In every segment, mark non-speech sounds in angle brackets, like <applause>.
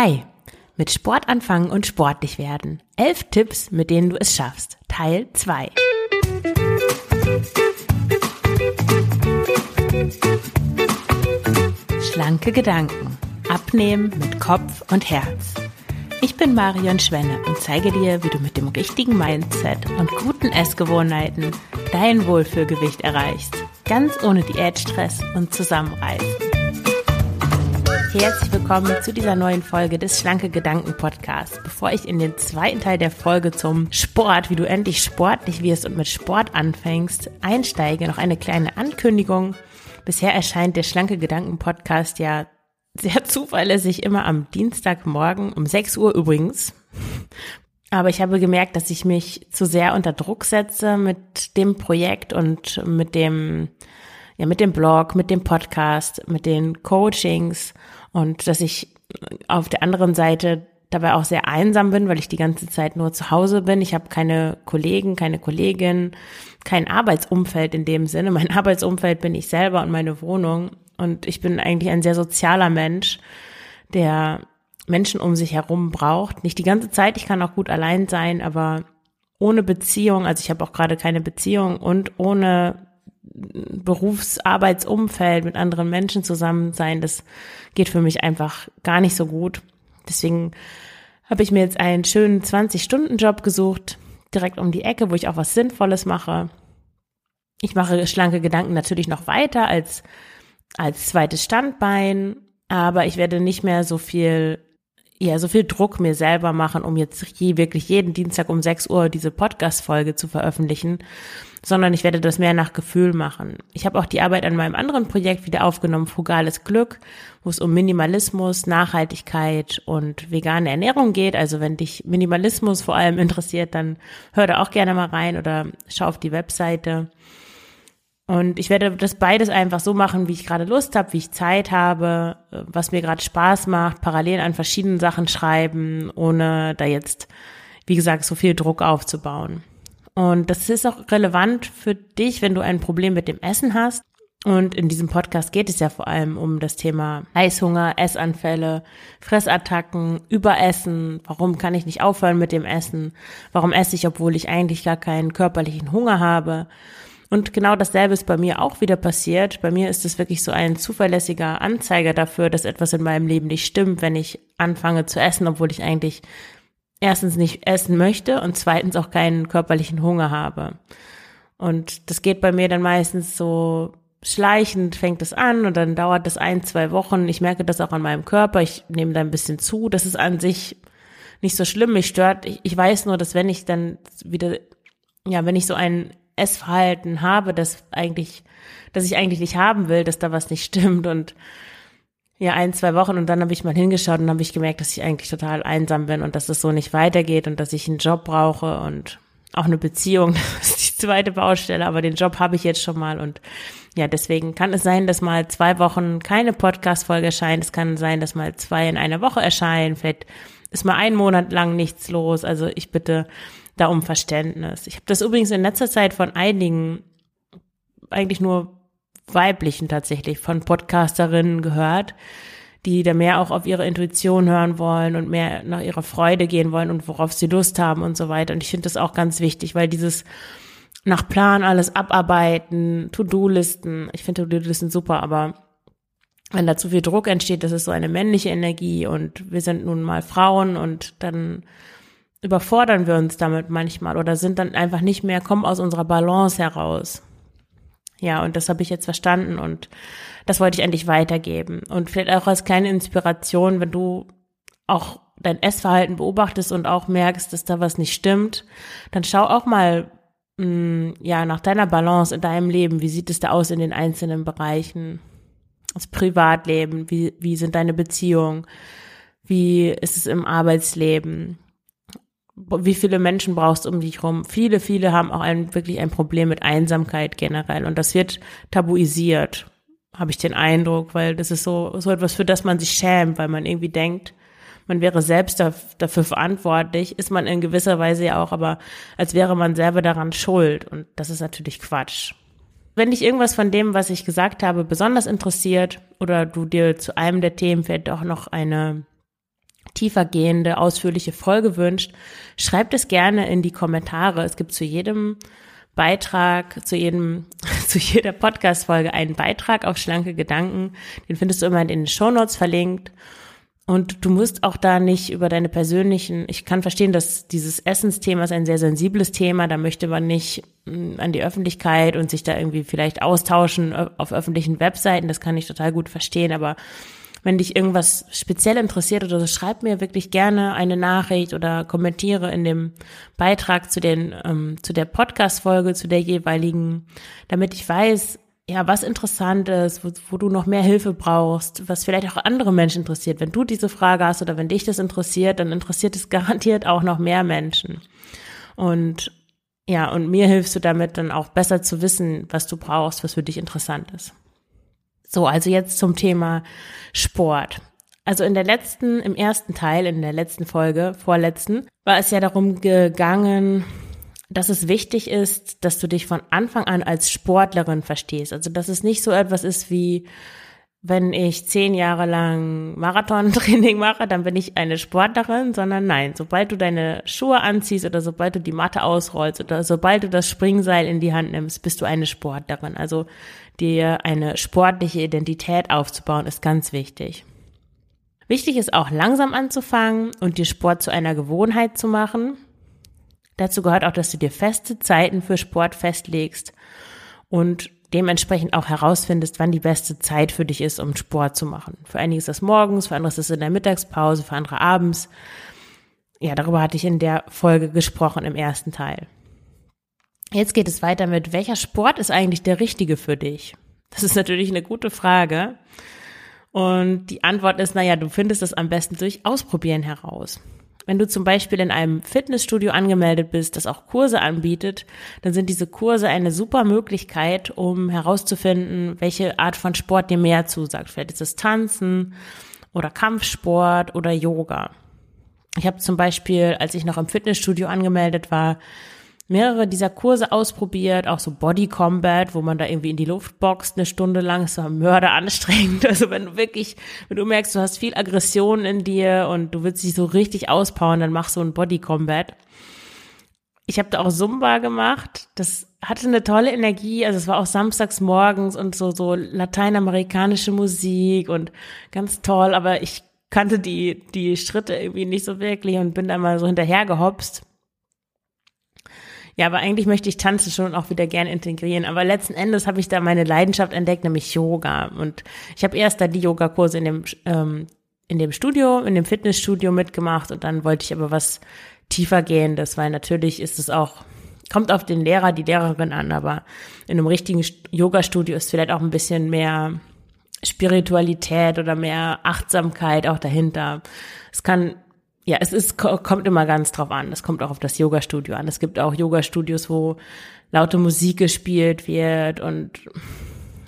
Hi, mit Sport anfangen und sportlich werden. Elf Tipps, mit denen du es schaffst. Teil 2. Schlanke Gedanken. Abnehmen mit Kopf und Herz. Ich bin Marion Schwenne und zeige dir, wie du mit dem richtigen Mindset und guten Essgewohnheiten dein Wohlfühlgewicht erreichst. Ganz ohne Diätstress und Zusammenreißen. Herzlich willkommen zu dieser neuen Folge des Schlanke Gedanken Podcasts. Bevor ich in den zweiten Teil der Folge zum Sport, wie du endlich sportlich wirst und mit Sport anfängst, einsteige, noch eine kleine Ankündigung. Bisher erscheint der Schlanke Gedanken Podcast ja sehr zuverlässig immer am Dienstagmorgen um 6 Uhr übrigens. Aber ich habe gemerkt, dass ich mich zu sehr unter Druck setze mit dem Projekt und mit dem, ja, mit dem Blog, mit dem Podcast, mit den Coachings und dass ich auf der anderen Seite dabei auch sehr einsam bin, weil ich die ganze Zeit nur zu Hause bin. Ich habe keine Kollegen, keine Kollegin, kein Arbeitsumfeld in dem Sinne. Mein <laughs> Arbeitsumfeld bin ich selber und meine Wohnung. Und ich bin eigentlich ein sehr sozialer Mensch, der Menschen um sich herum braucht. Nicht die ganze Zeit, ich kann auch gut allein sein, aber ohne Beziehung, also ich habe auch gerade keine Beziehung und ohne Berufsarbeitsumfeld mit anderen Menschen zusammen sein, das geht für mich einfach gar nicht so gut. Deswegen habe ich mir jetzt einen schönen 20-Stunden-Job gesucht, direkt um die Ecke, wo ich auch was Sinnvolles mache. Ich mache schlanke Gedanken natürlich noch weiter als, als zweites Standbein, aber ich werde nicht mehr so viel ja, so viel Druck mir selber machen, um jetzt je, wirklich jeden Dienstag um 6 Uhr diese Podcast-Folge zu veröffentlichen, sondern ich werde das mehr nach Gefühl machen. Ich habe auch die Arbeit an meinem anderen Projekt wieder aufgenommen, Frugales Glück, wo es um Minimalismus, Nachhaltigkeit und vegane Ernährung geht. Also wenn dich Minimalismus vor allem <laughs> interessiert, dann hör da auch gerne mal rein oder schau auf die Webseite. Und ich werde das beides einfach so machen, wie ich gerade Lust habe, wie ich Zeit habe, was mir gerade Spaß macht, parallel an verschiedenen Sachen schreiben, ohne da jetzt, wie gesagt, so viel Druck aufzubauen. Und das ist auch relevant für dich, wenn du ein Problem mit dem Essen hast. Und in diesem Podcast geht es ja vor allem um das Thema Heißhunger, Essanfälle, Fressattacken, Überessen. Warum kann ich nicht aufhören mit dem Essen? Warum esse ich, obwohl ich eigentlich gar keinen körperlichen Hunger habe? Und genau dasselbe ist bei mir auch wieder passiert. Bei mir ist es wirklich so ein zuverlässiger Anzeiger dafür, dass etwas in meinem Leben nicht stimmt, wenn ich anfange zu essen, obwohl ich eigentlich erstens nicht essen möchte und zweitens auch keinen körperlichen Hunger habe. Und das geht bei mir dann meistens so schleichend fängt es an und dann dauert das ein, zwei Wochen. Ich merke das auch an meinem Körper. Ich nehme da ein bisschen zu. Das ist an sich nicht so schlimm. Mich stört. Ich, ich weiß nur, dass wenn ich dann wieder, ja, wenn ich so einen Essverhalten habe, das eigentlich, das ich eigentlich nicht haben will, dass da was nicht stimmt und ja, ein, zwei Wochen und dann habe ich mal hingeschaut und habe ich gemerkt, dass ich eigentlich total einsam bin und dass es so nicht weitergeht und dass ich einen Job brauche und auch eine Beziehung. <laughs> Das ist die zweite Baustelle, aber den Job habe ich jetzt schon mal und ja, deswegen kann es sein, dass mal zwei Wochen keine Podcast-Folge erscheint. Es kann sein, dass mal zwei in einer Woche erscheinen. Vielleicht ist mal einen Monat lang nichts los. Also ich bitte da um Verständnis. Ich habe das übrigens in letzter Zeit von einigen, eigentlich nur weiblichen tatsächlich, von Podcasterinnen gehört, die da mehr auch auf ihre Intuition hören wollen und mehr nach ihrer Freude gehen wollen und worauf sie Lust haben und so weiter. Und ich finde das auch ganz wichtig, weil dieses nach Plan alles abarbeiten, To-Do-Listen, ich finde To-Do-Listen super, aber wenn da zu viel Druck entsteht, das ist so eine männliche Energie und wir sind nun mal Frauen und dann überfordern wir uns damit manchmal oder sind dann einfach nicht mehr, kommen aus unserer Balance heraus. Ja, und das habe ich jetzt verstanden und das wollte ich endlich weitergeben. Und vielleicht auch als kleine Inspiration, wenn du auch dein Essverhalten beobachtest und auch merkst, dass da was nicht stimmt, dann schau auch mal mh, mm, ja nach deiner Balance in deinem Leben. Wie sieht es da aus in den einzelnen Bereichen? Das Privatleben, wie, wie sind deine Beziehungen? Wie ist es im Arbeitsleben? Wie viele Menschen brauchst du um dich rum? Viele, viele haben auch ein, wirklich ein Problem mit Einsamkeit generell und das wird tabuisiert, habe ich den Eindruck, weil das ist so, so etwas, für das man sich schämt, weil man irgendwie denkt, man wäre selbst dafür verantwortlich, ist man in gewisser Weise ja auch, aber als wäre man selber daran schuld und das ist natürlich Quatsch. Wenn dich irgendwas von dem, was ich gesagt habe, besonders interessiert oder du dir zu einem der Themen vielleicht auch noch eine tiefergehende, ausführliche Folge wünscht, schreibt es gerne in die Kommentare. Es gibt zu jedem Beitrag, zu jedem, <laughs> zu jeder Podcast-Folge einen Beitrag auf schlanke Gedanken. Den findest du immer in den Shownotes verlinkt. Und du musst auch da nicht über deine persönlichen, ich kann verstehen, dass dieses Essensthema ist ein sehr sensibles Thema, da möchte man nicht mm, an die Öffentlichkeit und sich da irgendwie vielleicht austauschen auf öffentlichen Webseiten, das kann ich total gut verstehen, aber wenn dich irgendwas speziell interessiert oder so, schreib mir wirklich gerne eine Nachricht oder kommentiere in dem Beitrag zu den ähm, zu der Podcast-Folge, zu der jeweiligen, damit ich weiß, ja, was interessant ist, wo, wo du noch mehr Hilfe brauchst, was vielleicht auch andere Menschen interessiert. Wenn du diese Frage hast oder wenn dich das interessiert, dann interessiert es <laughs> garantiert auch noch mehr Menschen. Und ja, und mir hilfst du damit dann auch besser zu wissen, was du brauchst, was für dich interessant ist. So, also jetzt zum Thema Sport. Also in der letzten, im ersten Teil, in der letzten Folge, vorletzten, war es ja darum gegangen, dass es wichtig ist, dass du dich von Anfang an als Sportlerin verstehst. Also dass es nicht so etwas ist wie, wenn ich zehn Jahre lang Marathontraining <laughs> mache, dann bin ich eine Sportlerin, sondern nein, sobald du deine Schuhe anziehst oder sobald du die Matte ausrollst oder sobald du das Springseil in die Hand nimmst, bist du eine Sportlerin. Also dir eine sportliche Identität aufzubauen, ist ganz wichtig. Wichtig ist auch langsam anzufangen und dir Sport zu einer Gewohnheit zu machen. Dazu gehört auch, dass du dir feste Zeiten für Sport festlegst und dementsprechend auch herausfindest, wann die beste Zeit für dich ist, um Sport zu machen. Für einige ist das morgens, für andere ist das in der Mittagspause, für andere abends. Ja, darüber hatte ich in der Folge gesprochen im ersten Teil. Jetzt geht es weiter mit, welcher Sport ist eigentlich der richtige für dich? Das ist natürlich eine gute Frage. Und die Antwort ist, naja, du findest es am besten durch Ausprobieren heraus. Wenn du zum Beispiel in einem Fitnessstudio angemeldet bist, das auch Kurse anbietet, dann sind diese Kurse eine super Möglichkeit, um herauszufinden, welche Art von Sport dir mehr zusagt. Vielleicht ist es Tanzen oder Kampfsport oder Yoga. Ich habe zum Beispiel, als ich noch im Fitnessstudio angemeldet war, mehrere dieser Kurse ausprobiert, auch so Body Combat, wo man da irgendwie in die Luft boxt, eine Stunde lang, ist so Mörder anstrengend. <laughs> Also wenn du wirklich, wenn du merkst, du hast viel Aggression in dir und du willst dich so richtig auspowern, dann mach so ein Body Combat. Ich habe da auch Zumba gemacht. Das hatte eine tolle Energie. Also es war auch samstags morgens und so, so lateinamerikanische Musik und ganz toll. Aber ich kannte die, die Schritte irgendwie nicht so wirklich und bin da mal so hinterher gehopst. Ja, aber eigentlich möchte ich Tanzen schon auch wieder gern integrieren. Aber letzten Endes habe ich da meine Leidenschaft entdeckt, nämlich Yoga. Und ich habe erst da die Yogakurse in dem ähm, in dem Studio, in dem Fitnessstudio mitgemacht und dann wollte ich aber was tiefer gehendes, weil natürlich ist es auch kommt auf den Lehrer, die Lehrerin an, aber in einem richtigen Yoga-Studio ist vielleicht auch ein bisschen mehr Spiritualität oder mehr Achtsamkeit auch dahinter. Es kann ja, es ist, kommt immer ganz drauf an. Es kommt auch auf das Yoga-Studio an. Es gibt auch Yoga-Studios, wo laute Musik gespielt wird und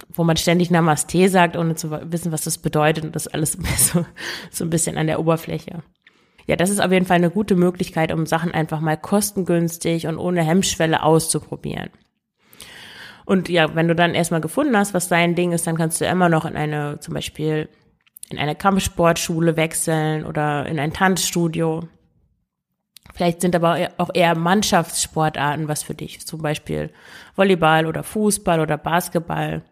wo man ständig Namaste sagt, ohne zu wissen, was das bedeutet. Und das alles <laughs> so, so ein bisschen an der Oberfläche. Ja, das ist auf jeden Fall eine gute Möglichkeit, um Sachen einfach mal kostengünstig und ohne Hemmschwelle auszuprobieren. Und ja, wenn du dann erstmal gefunden hast, was dein Ding ist, dann kannst du immer noch in eine, zum Beispiel in eine Kampfsportschule wechseln oder in ein Tanzstudio. Vielleicht sind aber auch eher Mannschaftssportarten was für dich, zum Beispiel Volleyball oder Fußball oder Basketball.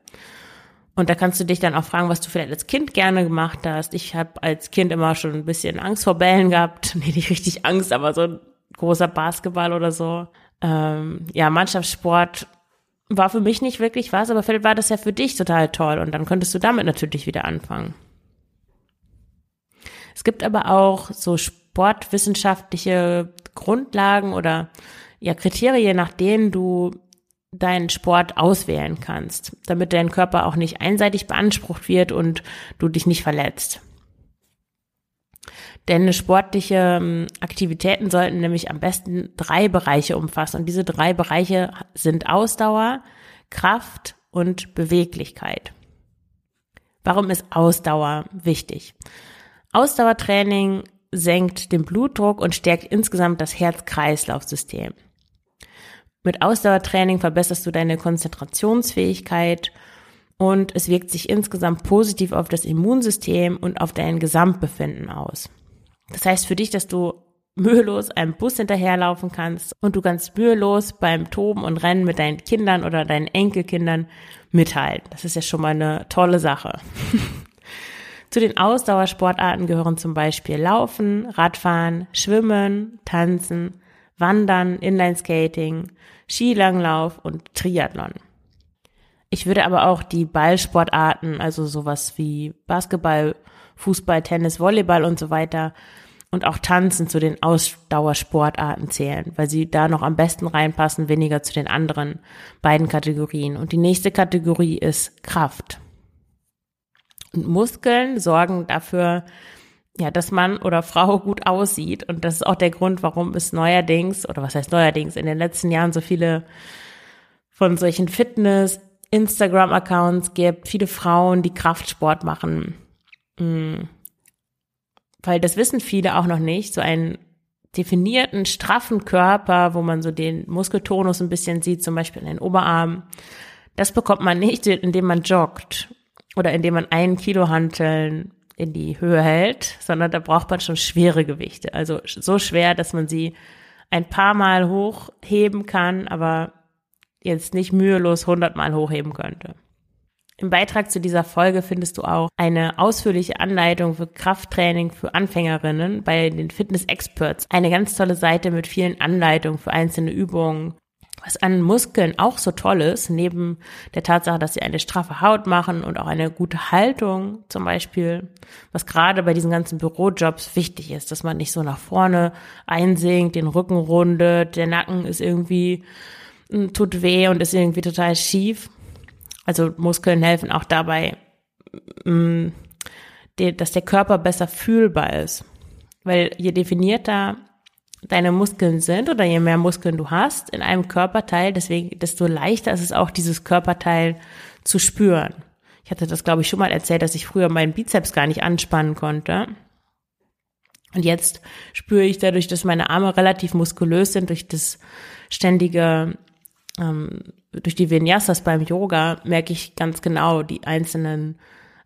Und da kannst du dich dann auch fragen, was du vielleicht als Kind gerne gemacht hast. Ich habe als Kind immer schon ein bisschen Angst vor Bällen gehabt. <laughs> Nee, nicht richtig Angst, aber so ein großer Basketball oder so. Ähm, ja, Mannschaftssport war für mich nicht wirklich was, aber vielleicht war das ja für dich total toll und dann könntest du damit natürlich wieder anfangen. Es gibt aber auch so sportwissenschaftliche Grundlagen oder ja Kriterien, nach denen du deinen Sport auswählen kannst, damit dein Körper auch nicht einseitig beansprucht wird und du dich nicht verletzt. Denn sportliche ähm, Aktivitäten sollten nämlich am besten drei Bereiche umfassen. Und diese drei Bereiche sind Ausdauer, Kraft und Beweglichkeit. Warum ist Ausdauer wichtig? Ausdauertraining senkt den Blutdruck und stärkt insgesamt das Herz-Kreislauf-System. Mit Ausdauertraining verbesserst du deine Konzentrationsfähigkeit und es wirkt sich insgesamt positiv auf das Immunsystem und auf dein Gesamtbefinden aus. Das heißt für dich, dass du mühelos einem Bus hinterherlaufen kannst und du ganz mühelos beim Toben und Rennen mit deinen Kindern oder deinen Enkelkindern mithalten. Das ist ja schon mal eine tolle Sache. <laughs> Zu den Ausdauersportarten gehören zum Beispiel Laufen, Radfahren, Schwimmen, Tanzen, Wandern, Inlineskating, Skilanglauf und Triathlon. Ich würde aber auch die Ballsportarten, also sowas wie Basketball, Fußball, Tennis, Volleyball und so weiter und auch Tanzen zu den Ausdauersportarten zählen, weil sie da noch am besten reinpassen, weniger zu den anderen beiden Kategorien. Und die nächste Kategorie ist Kraft. Und Muskeln sorgen dafür, ja, dass Mann oder Frau gut aussieht. Und das ist auch der Grund, warum es neuerdings, oder was heißt neuerdings, in den letzten Jahren so viele von solchen Fitness, Instagram-Accounts gibt, viele Frauen, die Kraftsport machen. Hm weil das wissen viele auch noch nicht, so einen definierten, straffen Körper, wo man so den Muskeltonus ein bisschen sieht, zum Beispiel in den Oberarmen, das bekommt man nicht, indem man joggt oder indem man einen Kilo Hanteln in die Höhe hält, sondern da braucht man schon schwere Gewichte. Also so schwer, dass man sie ein paar Mal hochheben kann, aber jetzt nicht mühelos hundertmal hochheben könnte. Im Beitrag zu dieser Folge findest du auch eine ausführliche Anleitung für Krafttraining für Anfängerinnen bei den Fitness Experts. Eine ganz tolle Seite mit vielen Anleitungen für einzelne Übungen. Was an Muskeln auch so toll ist, neben der Tatsache, dass sie eine straffe Haut machen und auch eine gute Haltung zum Beispiel, was gerade bei diesen ganzen Bürojobs wichtig ist, dass man nicht so nach vorne einsinkt, den Rücken rundet, der Nacken ist irgendwie, hm, tut weh und ist irgendwie total schief, also Muskeln helfen auch dabei, mm, dass der Körper besser fühlbar ist. Weil je definierter deine Muskeln sind oder je mehr Muskeln du hast in einem Körperteil, deswegen, desto leichter ist es auch, dieses Körperteil zu spüren. Ich hatte das, glaube ich, schon mal erzählt, dass ich früher meinen Bizeps gar nicht anspannen konnte. Und jetzt spüre ich dadurch, dass meine Arme relativ muskulös sind, durch das ständige ähm, durch die Vinyasas beim Yoga merke ich ganz genau die einzelnen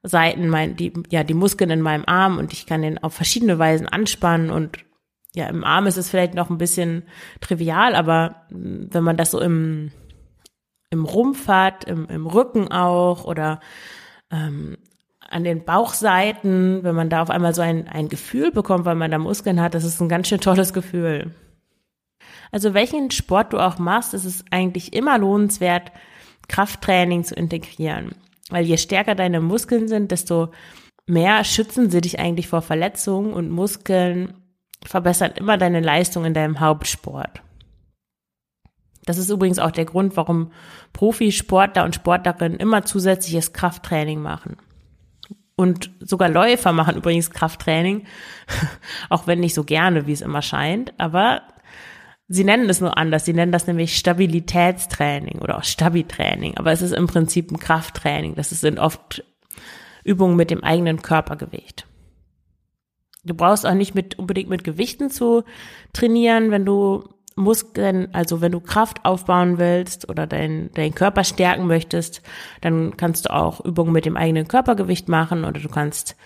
Seiten, mein, die, ja, die Muskeln in meinem Arm und ich kann den auf verschiedene Weisen anspannen und ja, im Arm ist es vielleicht noch ein bisschen trivial, aber wenn man das so im, im Rumpf hat, im, im Rücken auch oder ähm, an den Bauchseiten, wenn man da auf einmal so ein, ein Gefühl bekommt, weil man da Muskeln hat, das ist ein ganz schön tolles Gefühl. Also welchen Sport du auch machst, ist es eigentlich immer lohnenswert, Krafttraining zu integrieren. Weil je stärker deine Muskeln sind, desto mehr schützen sie dich eigentlich vor Verletzungen und Muskeln verbessern immer deine Leistung in deinem Hauptsport. Das ist übrigens auch der Grund, warum Profisportler und Sportlerinnen immer zusätzliches Krafttraining machen. Und sogar Läufer machen übrigens Krafttraining, <laughs> auch wenn nicht so gerne, wie es immer scheint. Aber Sie nennen es nur anders. Sie nennen das nämlich Stabilitätstraining oder auch Stabi-Training. Aber es ist im Prinzip ein Krafttraining. Das sind oft Übungen mit dem eigenen Körpergewicht. Du brauchst auch nicht mit, unbedingt mit Gewichten zu trainieren, wenn du Muskeln, also wenn du Kraft aufbauen willst oder deinen dein Körper stärken möchtest, dann kannst du auch Übungen mit dem eigenen Körpergewicht machen oder du kannst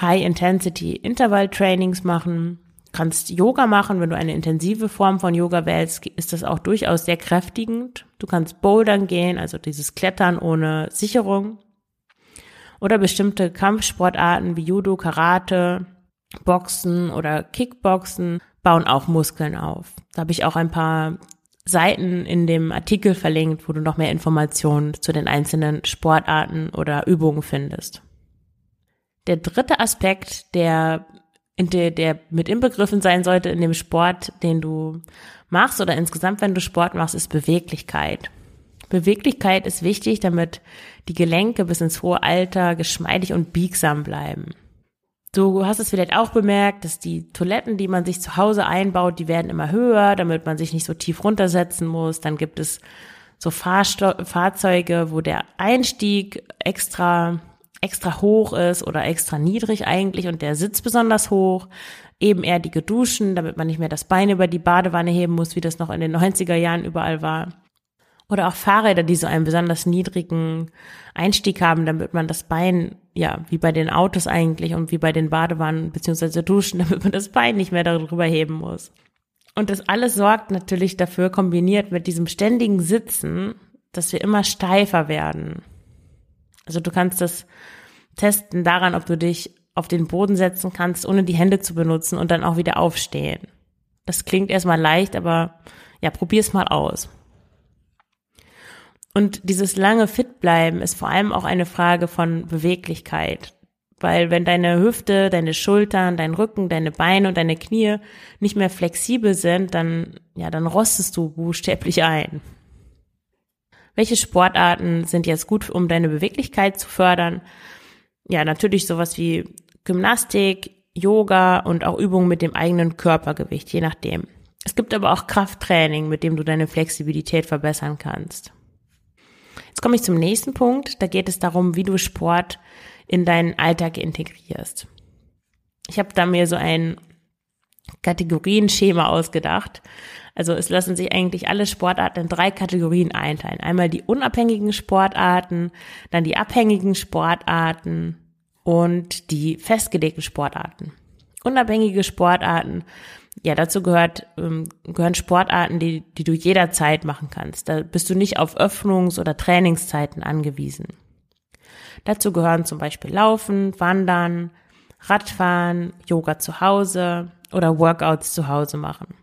High-Intensity-Interval-Trainings machen kannst Yoga machen. Wenn du eine intensive Form von Yoga wählst, ist das auch durchaus sehr kräftigend. Du kannst Bouldern gehen, also dieses Klettern ohne Sicherung. Oder bestimmte Kampfsportarten wie Judo, Karate, Boxen oder Kickboxen bauen auch Muskeln auf. Da habe ich auch ein paar Seiten in dem Artikel verlinkt, wo du noch mehr Informationen zu den einzelnen Sportarten oder Übungen findest. Der dritte Aspekt, der der, der mit inbegriffen sein sollte in dem Sport, den du machst oder insgesamt, wenn du Sport machst, ist Beweglichkeit. Beweglichkeit ist wichtig, damit die Gelenke bis ins hohe Alter geschmeidig und biegsam bleiben. Du hast es vielleicht auch bemerkt, dass die Toiletten, die man sich zu Hause einbaut, die werden immer höher, damit man sich nicht so tief runtersetzen muss. Dann gibt es so Fahrsto Fahrzeuge, wo der Einstieg extra extra hoch ist oder extra niedrig eigentlich und der Sitz besonders hoch. Eben eher die Duschen, damit man nicht mehr das Bein über die Badewanne heben muss, wie das noch in den 90er Jahren überall war. Oder auch Fahrräder, die so einen besonders niedrigen Einstieg haben, damit man das Bein ja, wie bei den Autos eigentlich und wie bei den Badewannen beziehungsweise Duschen, <laughs> damit man das Bein nicht mehr darüber heben muss. Und das alles sorgt natürlich dafür, kombiniert mit diesem ständigen Sitzen, dass wir immer steifer werden. Also du kannst das testen daran, ob du dich auf den Boden setzen kannst, ohne die Hände zu benutzen und dann auch wieder aufstehen. Das klingt erstmal leicht, aber ja, probier's mal aus. Und dieses lange fit bleiben ist vor allem auch eine Frage von Beweglichkeit. Weil wenn deine Hüfte, deine Schultern, dein Rücken, deine Beine und deine Knie nicht mehr flexibel sind, dann, ja, dann rostest du buchstäblich ein. Welche Sportarten sind jetzt gut, um deine Beweglichkeit zu fördern? Ja, natürlich sowas wie Gymnastik, Yoga und auch Übungen mit dem eigenen Körpergewicht, je nachdem. Es gibt aber auch Krafttraining, mit dem du deine Flexibilität verbessern kannst. Jetzt komme ich zum nächsten Punkt. Da geht es darum, wie du Sport in deinen Alltag integrierst. Ich habe da mir so ein Kategorienschema ausgedacht. Also es lassen sich eigentlich alle Sportarten in drei Kategorien einteilen. Einmal die unabhängigen Sportarten, dann die abhängigen Sportarten und die festgelegten Sportarten. Unabhängige Sportarten, ja, dazu gehört, ähm, gehören Sportarten, die, die du jederzeit machen kannst. Da bist du nicht auf Öffnungs- oder Trainingszeiten angewiesen. Dazu gehören zum Beispiel Laufen, Wandern, Radfahren, Yoga zu Hause oder Workouts zu Hause machen.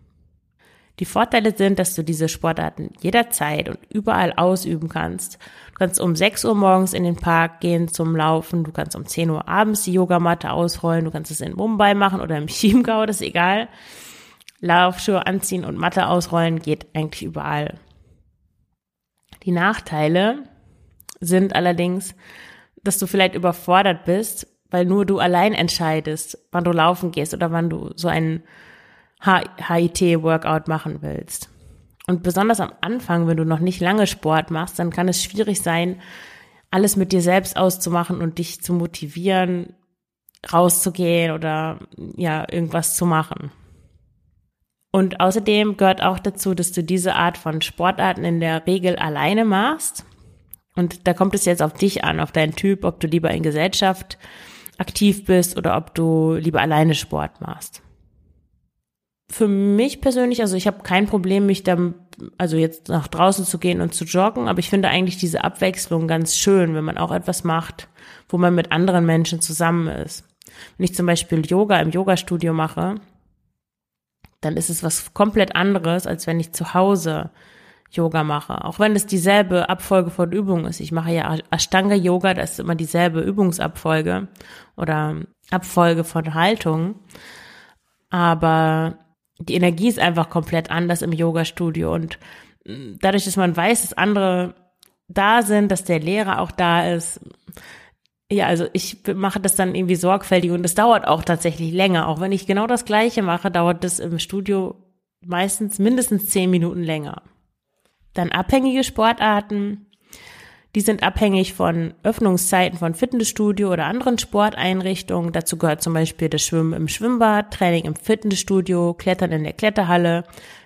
Die Vorteile sind, dass du diese Sportarten jederzeit und überall ausüben kannst. Du kannst um 6 Uhr morgens in den Park gehen zum Laufen, du kannst um 10 Uhr abends die Yogamatte ausrollen, du kannst es in Mumbai machen oder im <laughs> Chiemgau, das ist egal. Laufschuhe anziehen und Matte ausrollen geht eigentlich überall. Die Nachteile sind allerdings, dass du vielleicht überfordert bist, weil nur du allein entscheidest, wann du laufen gehst oder wann du so einen HIT-Workout machen willst. Und besonders am Anfang, wenn du noch nicht lange Sport machst, dann kann es schwierig sein, alles mit dir selbst auszumachen und dich zu motivieren, rauszugehen oder ja, irgendwas zu machen. Und außerdem gehört auch dazu, dass du diese Art von Sportarten in der Regel alleine machst. Und da kommt es jetzt auf dich an, auf deinen Typ, ob du lieber in Gesellschaft aktiv bist oder ob du lieber alleine Sport machst für mich persönlich, also ich habe kein Problem, mich dann, also jetzt nach draußen zu gehen und zu joggen, aber ich finde eigentlich diese Abwechslung ganz schön, wenn man auch etwas macht, wo man mit anderen Menschen zusammen ist. Wenn ich zum Beispiel Yoga im Yogastudio mache, dann ist es was komplett anderes, als wenn ich zu Hause Yoga mache. Auch wenn es dieselbe Abfolge von Übungen ist. Ich mache ja Ashtanga Yoga, das ist immer dieselbe Übungsabfolge oder Abfolge von Haltung. Aber die Energie ist einfach komplett anders im Yoga-Studio und mm, dadurch, dass man weiß, dass andere da sind, dass der Lehrer auch da ist, ja, also ich mache das dann irgendwie sorgfältig und es dauert auch tatsächlich länger. Auch wenn ich genau das Gleiche mache, dauert das im Studio meistens mindestens zehn Minuten länger. Dann abhängige Sportarten. Die sind abhängig von Öffnungszeiten von Fitnessstudio oder anderen Sporteinrichtungen. Dazu gehört zum Beispiel das Schwimmen im Schwimmbad, Training im Fitnessstudio, Klettern in der Kletterhalle,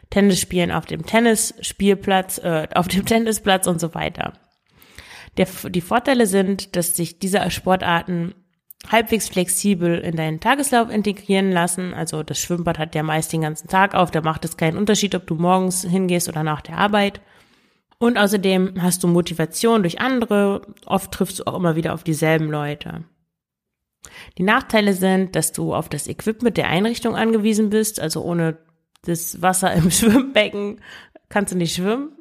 Tennisspielen auf dem Tennisspielplatz, äh, auf dem <laughs> Tennisplatz und so weiter. Der, die Vorteile sind, dass sich diese Sportarten halbwegs flexibel in deinen Tageslauf integrieren lassen. Also das Schwimmbad hat ja meist den ganzen Tag auf, da macht es keinen Unterschied, ob du morgens hingehst oder nach der Arbeit. Und außerdem hast du Motivation durch andere. Oft triffst du auch immer wieder auf dieselben Leute. Die Nachteile sind, dass du auf das Equipment der Einrichtung angewiesen bist. Also ohne das Wasser im <laughs> Schwimmbecken kannst du nicht schwimmen.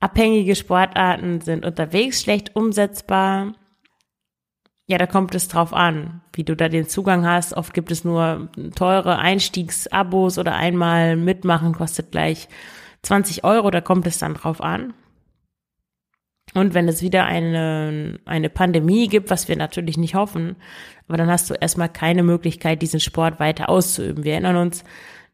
Abhängige Sportarten sind unterwegs schlecht umsetzbar. Ja, da kommt es drauf an, wie du da den Zugang hast. Oft gibt es nur teure Einstiegsabos oder einmal mitmachen kostet gleich 20 Euro, da kommt es dann drauf an. Und wenn es wieder eine, eine Pandemie gibt, was wir natürlich nicht hoffen, aber dann hast du erstmal keine Möglichkeit, diesen Sport weiter auszuüben. Wir erinnern uns,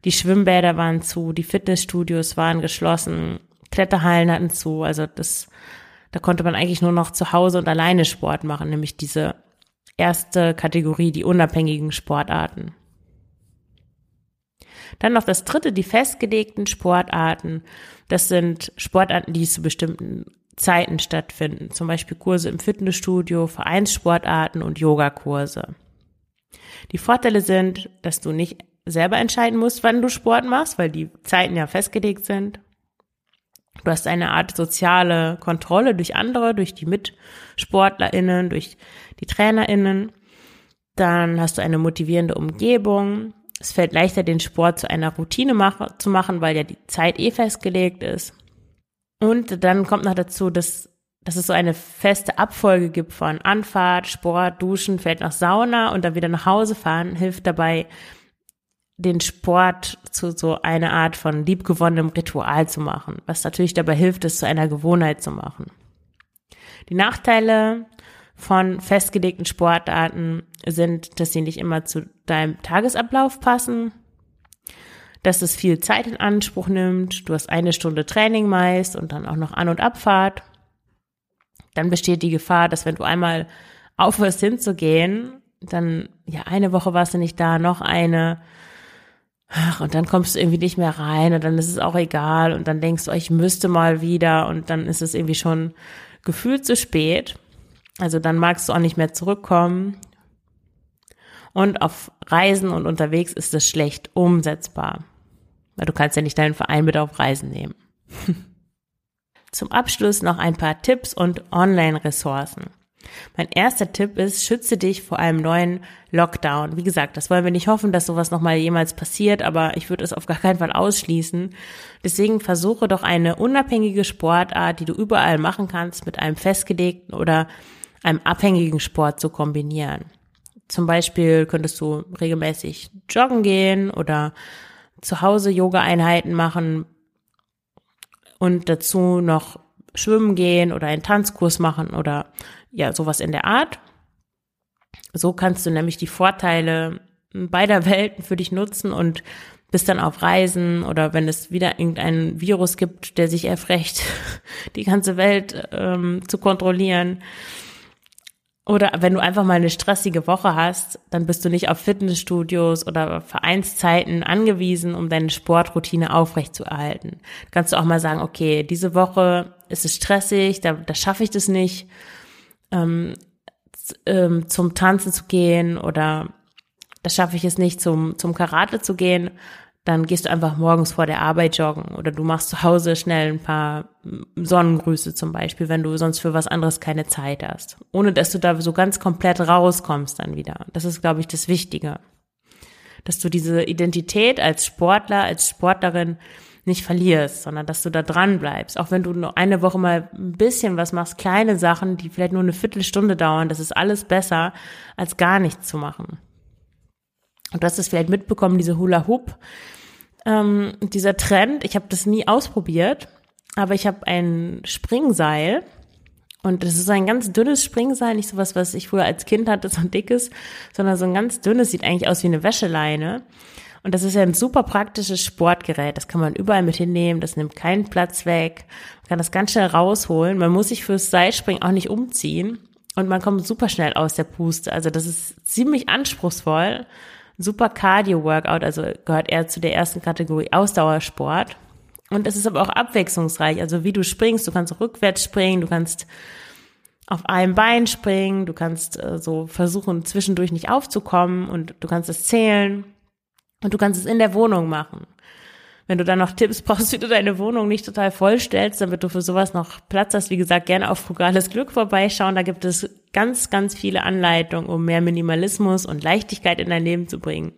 die Schwimmbäder waren zu, die Fitnessstudios waren geschlossen, Kletterhallen hatten zu, also das, da konnte man eigentlich nur noch zu Hause und alleine Sport machen, nämlich diese erste Kategorie, die unabhängigen Sportarten. Dann noch das dritte, die festgelegten Sportarten. Das sind Sportarten, die zu bestimmten Zeiten stattfinden, zum Beispiel Kurse im Fitnessstudio, Vereinssportarten und Yogakurse. Die Vorteile sind, dass du nicht selber entscheiden musst, wann du Sport machst, weil die Zeiten ja festgelegt sind. Du hast eine Art soziale Kontrolle durch andere, durch die MitsportlerInnen, durch die TrainerInnen. Dann hast du eine motivierende Umgebung. Es fällt leichter, den Sport zu einer Routine mach zu machen, weil ja die Zeit eh festgelegt ist. Und dann kommt noch dazu, dass, dass es so eine feste Abfolge gibt von Anfahrt, Sport, Duschen, fällt nach Sauna und dann wieder nach Hause fahren, hilft dabei, den Sport zu so einer Art von liebgewonnenem Ritual zu machen, was natürlich dabei hilft, es zu einer Gewohnheit zu machen. Die Nachteile von festgelegten Sportarten sind, dass sie nicht immer zu deinem Tagesablauf passen, dass es viel Zeit in Anspruch nimmt, du hast eine Stunde Training meist und dann auch noch An- und Abfahrt. Dann besteht die Gefahr, dass wenn du einmal aufhörst hinzugehen, dann, ja, eine Woche warst du nicht da, noch eine, ach, und dann kommst du irgendwie nicht mehr rein und dann ist es auch egal und dann denkst du, oh, ich müsste mal wieder und dann ist es irgendwie schon gefühlt zu spät. Also dann magst du auch nicht mehr zurückkommen. Und auf Reisen und unterwegs ist es schlecht umsetzbar. Weil du kannst ja nicht deinen Verein mit auf Reisen nehmen. <laughs> Zum Abschluss noch ein paar Tipps und Online-Ressourcen. Mein erster Tipp ist, schütze dich vor einem neuen Lockdown. Wie gesagt, das wollen wir nicht hoffen, dass sowas nochmal jemals passiert, aber ich würde es auf gar keinen Fall ausschließen. Deswegen versuche doch eine unabhängige Sportart, die du überall machen kannst, mit einem festgelegten oder einem abhängigen Sport zu kombinieren. Zum Beispiel könntest du regelmäßig joggen gehen oder zu Hause Yoga-Einheiten machen und dazu noch schwimmen gehen oder einen Tanzkurs machen oder ja, sowas in der Art. So kannst du nämlich die Vorteile beider <laughs> Welten für dich nutzen und bist dann auf Reisen oder wenn es wieder irgendein Virus gibt, der sich erfrecht, <laughs> die ganze Welt ähm, zu kontrollieren. Oder wenn du einfach mal eine stressige Woche hast, dann bist du nicht auf Fitnessstudios oder Vereinszeiten angewiesen, um deine Sportroutine aufrechtzuerhalten. Kannst du auch mal sagen, okay, diese Woche ist es stressig, da, da schaffe ich das nicht ähm, ähm, zum Tanzen zu gehen oder das schaffe ich es nicht, zum, zum Karate zu gehen, dann gehst du einfach morgens vor der Arbeit joggen oder du machst zu Hause schnell ein paar Sonnengrüße zum Beispiel, wenn du sonst für was anderes keine Zeit hast. Ohne dass du da so ganz komplett rauskommst dann wieder. Das ist, glaube ich, das Wichtige. Dass du diese Identität als Sportler, als Sportlerin nicht verlierst, sondern dass du da dran bleibst. Auch wenn du nur eine Woche mal ein bisschen was machst, kleine Sachen, die vielleicht nur eine Viertelstunde dauern, das ist alles besser, als gar nichts zu machen. Und du hast es vielleicht mitbekommen, diese Hula Hoop, ähm, dieser Trend. Ich habe das nie ausprobiert, aber ich habe ein Springseil und das ist ein ganz dünnes Springseil, nicht sowas, was ich früher als Kind hatte, <laughs> so ein dickes, sondern so ein ganz dünnes, sieht eigentlich aus wie eine Wäscheleine. Und das ist ja ein super praktisches Sportgerät. Das kann man überall mit hinnehmen. Das nimmt keinen Platz weg. Man kann das ganz schnell rausholen. Man muss sich fürs Seilspringen auch nicht umziehen. Und man kommt super schnell aus der Puste. Also das ist ziemlich anspruchsvoll. Super Cardio-Workout, also gehört eher zu der ersten Kategorie Ausdauersport. Und es ist aber auch abwechslungsreich. Also wie du springst, du kannst rückwärts springen, du kannst auf einem Bein springen, du kannst äh, so versuchen, zwischendurch nicht aufzukommen und du kannst es zählen. Und du kannst es in der Wohnung machen. Wenn du dann noch Tipps <laughs> brauchst, wie du deine Wohnung nicht total vollstellst, damit du für sowas noch Platz hast, wie gesagt, gerne auf Frugales Glück vorbeischauen. Da gibt es ganz, ganz viele Anleitungen, um mehr Minimalismus und Leichtigkeit in dein Leben zu bringen.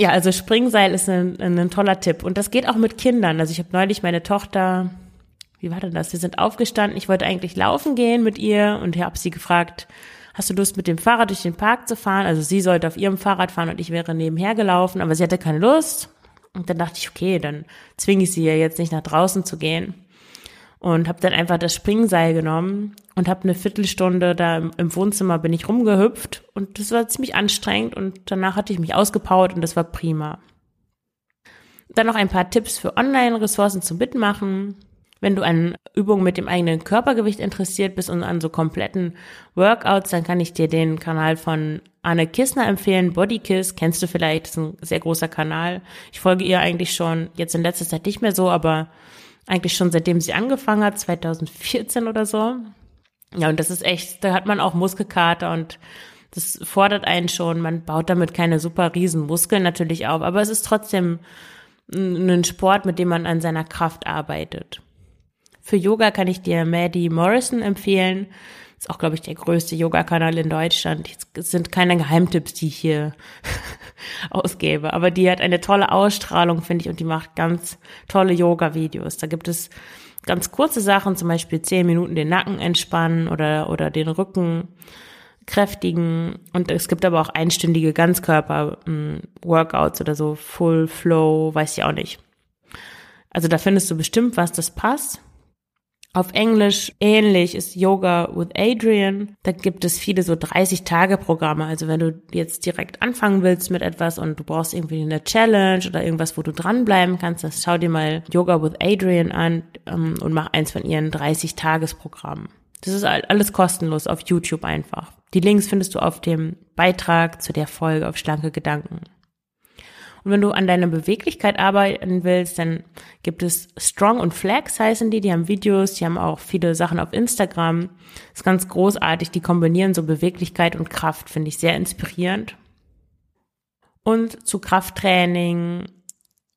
Ja, also Springseil ist ein, ein toller Tipp. Und das geht auch mit Kindern. Also ich habe neulich meine Tochter, wie war denn das? Wir sind aufgestanden. Ich wollte eigentlich laufen gehen mit ihr und habe sie gefragt, hast du Lust mit dem Fahrrad durch den Park zu fahren? Also sie sollte auf ihrem Fahrrad fahren und ich wäre nebenher gelaufen, aber sie hatte keine Lust. Und dann dachte ich, okay, dann zwinge ich sie ja jetzt nicht nach draußen zu gehen. Und habe dann einfach das Springseil genommen und habe eine Viertelstunde da im Wohnzimmer bin ich rumgehüpft und das war ziemlich anstrengend und danach hatte ich mich ausgepowert und das war prima. Dann noch ein paar Tipps für Online-Ressourcen zum Mitmachen. Wenn du an Übungen mit dem eigenen Körpergewicht interessiert bist und an so kompletten Workouts, dann kann ich dir den Kanal von Anne Kissner empfehlen. Bodykiss, kennst du vielleicht, ist ein sehr großer Kanal. Ich folge ihr eigentlich schon jetzt in letzter Zeit nicht mehr so, aber Eigentlich schon seitdem sie angefangen hat, 2014 oder so. Ja, und das ist echt, da hat man auch Muskelkater und das fordert einen schon. Man baut damit keine super riesen Muskeln natürlich auf, aber es ist trotzdem ein Sport, mit dem man an seiner Kraft arbeitet. Für Yoga kann ich dir Maddie Morrison empfehlen. Ist auch, glaube ich, der größte Yoga-Kanal in Deutschland. Es sind keine Geheimtipps, die ich hier <laughs> ausgebe, aber die hat eine tolle Ausstrahlung, finde ich, und die macht ganz tolle Yoga-Videos. Da gibt es ganz kurze Sachen, zum Beispiel zehn Minuten den Nacken entspannen oder, oder den Rücken kräftigen. Und es gibt aber auch einstündige Ganzkörper-Workouts oder so, Full Flow, weiß ich auch nicht. Also da findest du bestimmt was, das passt. Auf Englisch ähnlich ist Yoga with Adrian. Da gibt es viele so 30-Tage-Programme. Also wenn du jetzt direkt anfangen willst mit etwas und du brauchst irgendwie eine Challenge oder irgendwas, wo du dranbleiben kannst, dann schau dir mal Yoga with Adrian an ähm, und mach eins von ihren 30-Tages-Programmen. Das ist alles kostenlos auf YouTube einfach. Die Links findest du auf dem Beitrag zu der Folge auf schlanke Gedanken. Und wenn du an deiner Beweglichkeit arbeiten willst, dann gibt es Strong und Flex heißen die. Die haben Videos, die haben auch viele Sachen auf Instagram. Das ist ganz großartig. Die kombinieren so Beweglichkeit und Kraft, finde ich sehr inspirierend. Und zu Krafttraining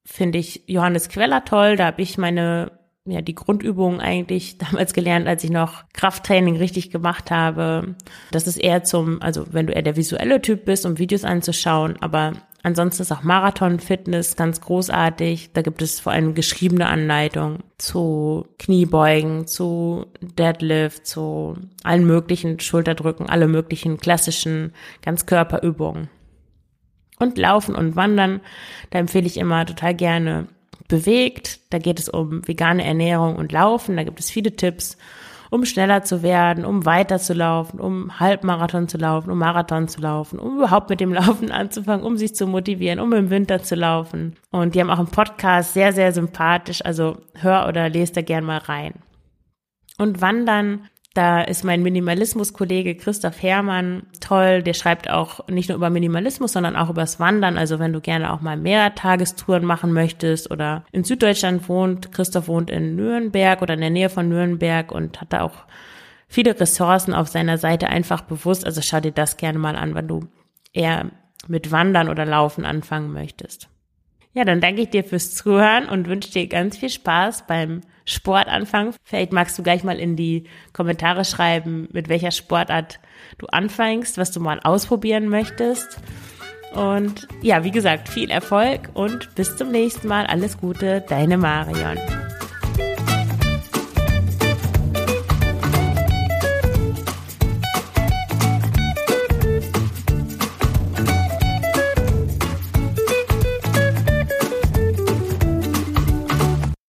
finde ich Johannes Queller toll. Da habe ich meine ja, die Grundübungen eigentlich <laughs> damals gelernt, als ich noch Krafttraining richtig gemacht habe. Das ist eher zum, also wenn du eher der visuelle Typ bist, um Videos anzuschauen, aber Ansonsten ist auch Marathon Fitness ganz großartig. Da gibt es vor allem geschriebene Anleitungen zu Kniebeugen, zu Deadlift, zu allen möglichen Schulterdrücken, alle möglichen klassischen Ganzkörperübungen. Und Laufen und Wandern, da empfehle ich immer total gerne bewegt. Da geht es um vegane Ernährung und Laufen. Da gibt es viele Tipps um schneller zu werden, um weiter zu laufen, um Halbmarathon zu laufen, um Marathon zu laufen, um überhaupt mit dem <laughs> Laufen anzufangen, um sich zu motivieren, um im Winter zu laufen. Und die haben auch einen Podcast, sehr, sehr sympathisch. Also hör oder lest da gern mal rein. Und Wandern da ist mein Minimalismus-Kollege Christoph Herrmann toll. Der schreibt auch nicht nur über Minimalismus, sondern auch übers Wandern. Also wenn du gerne auch mal mehr Tagestouren machen möchtest oder in Süddeutschland wohnt, Christoph wohnt in Nürnberg oder in der Nähe von Nürnberg und hat da auch viele Ressourcen auf seiner Seite einfach bewusst. Also schau dir das gerne mal an, wenn du eher mit Wandern oder Laufen anfangen möchtest. Ja, dann danke ich dir fürs Zuhören und wünsche dir ganz viel Spaß beim Sportanfang. Vielleicht magst du gleich mal in die Kommentare schreiben, mit welcher Sportart du anfängst, was du mal ausprobieren möchtest. Und ja, wie gesagt, viel Erfolg und bis zum nächsten Mal. Alles Gute, deine Marion.